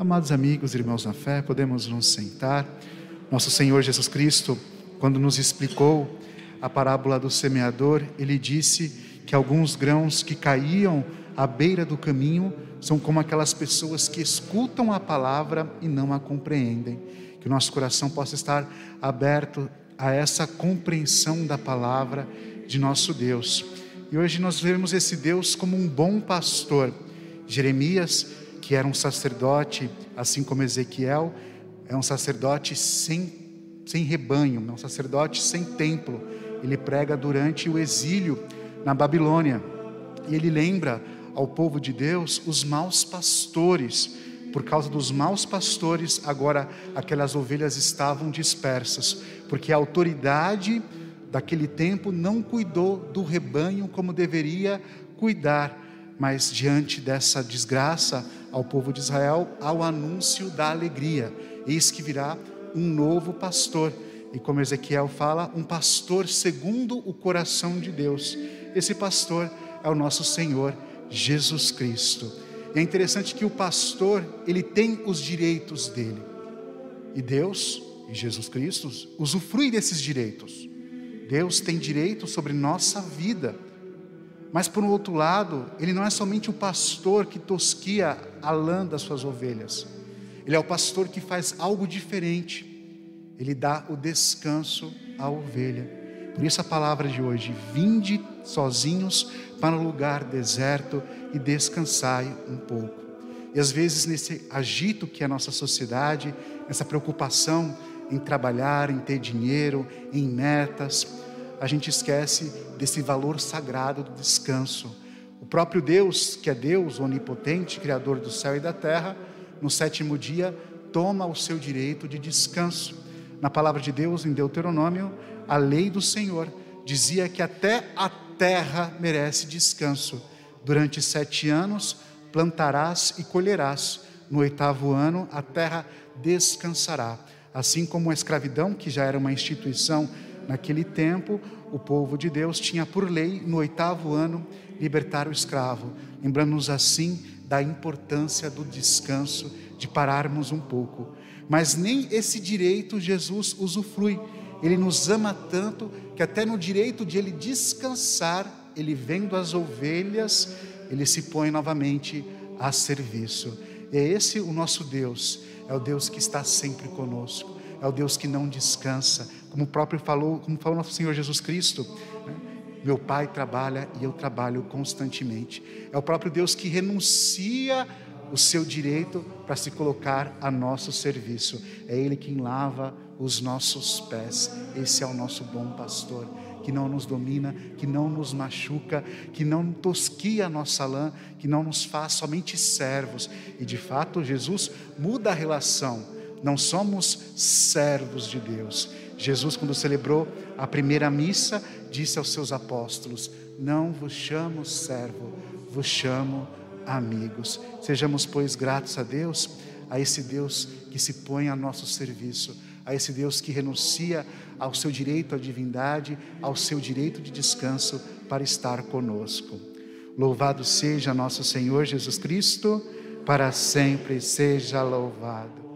Amados amigos, irmãos na fé, podemos nos sentar. Nosso Senhor Jesus Cristo, quando nos explicou a parábola do semeador, ele disse que alguns grãos que caíam à beira do caminho são como aquelas pessoas que escutam a palavra e não a compreendem. Que o nosso coração possa estar aberto a essa compreensão da palavra de nosso Deus. E hoje nós vemos esse Deus como um bom pastor. Jeremias, que era um sacerdote, assim como Ezequiel, é um sacerdote sem, sem rebanho, é um sacerdote sem templo. Ele prega durante o exílio na Babilônia. E ele lembra ao povo de Deus os maus pastores. Por causa dos maus pastores, agora aquelas ovelhas estavam dispersas, porque a autoridade daquele tempo não cuidou do rebanho como deveria cuidar. Mas diante dessa desgraça ao povo de Israel, há o anúncio da alegria. Eis que virá um novo pastor. E como Ezequiel fala, um pastor segundo o coração de Deus. Esse pastor é o nosso Senhor Jesus Cristo. E é interessante que o pastor, ele tem os direitos dele. E Deus, e Jesus Cristo, usufrui desses direitos. Deus tem direito sobre nossa vida. Mas por um outro lado, ele não é somente o pastor que tosquia a lã das suas ovelhas. Ele é o pastor que faz algo diferente. Ele dá o descanso à ovelha. Por isso a palavra de hoje: vinde sozinhos para um lugar deserto e descansai um pouco. E às vezes nesse agito que é a nossa sociedade, essa preocupação em trabalhar, em ter dinheiro, em metas, a gente esquece desse valor sagrado do descanso. O próprio Deus, que é Deus onipotente, criador do céu e da terra, no sétimo dia toma o seu direito de descanso. Na palavra de Deus, em Deuteronômio, a lei do Senhor dizia que até a terra merece descanso. Durante sete anos plantarás e colherás. No oitavo ano a terra descansará. Assim como a escravidão, que já era uma instituição naquele tempo, o povo de Deus tinha por lei, no oitavo ano, libertar o escravo, lembrando-nos assim da importância do descanso, de pararmos um pouco. Mas nem esse direito Jesus usufrui. Ele nos ama tanto que até no direito de ele descansar, ele vendo as ovelhas, ele se põe novamente a serviço. É esse o nosso Deus, é o Deus que está sempre conosco, é o Deus que não descansa, como o próprio falou, como falou nosso Senhor Jesus Cristo. Né? Meu Pai trabalha e eu trabalho constantemente. É o próprio Deus que renuncia o seu direito para se colocar a nosso serviço. É Ele quem lava os nossos pés. Esse é o nosso bom pastor, que não nos domina, que não nos machuca, que não tosquia a nossa lã, que não nos faz somente servos. E de fato, Jesus muda a relação. Não somos servos de Deus. Jesus, quando celebrou a primeira missa, disse aos seus apóstolos: Não vos chamo servo, vos chamo amigos. Sejamos, pois, gratos a Deus, a esse Deus que se põe a nosso serviço a esse Deus que renuncia ao seu direito à divindade, ao seu direito de descanso para estar conosco. Louvado seja nosso Senhor Jesus Cristo, para sempre seja louvado.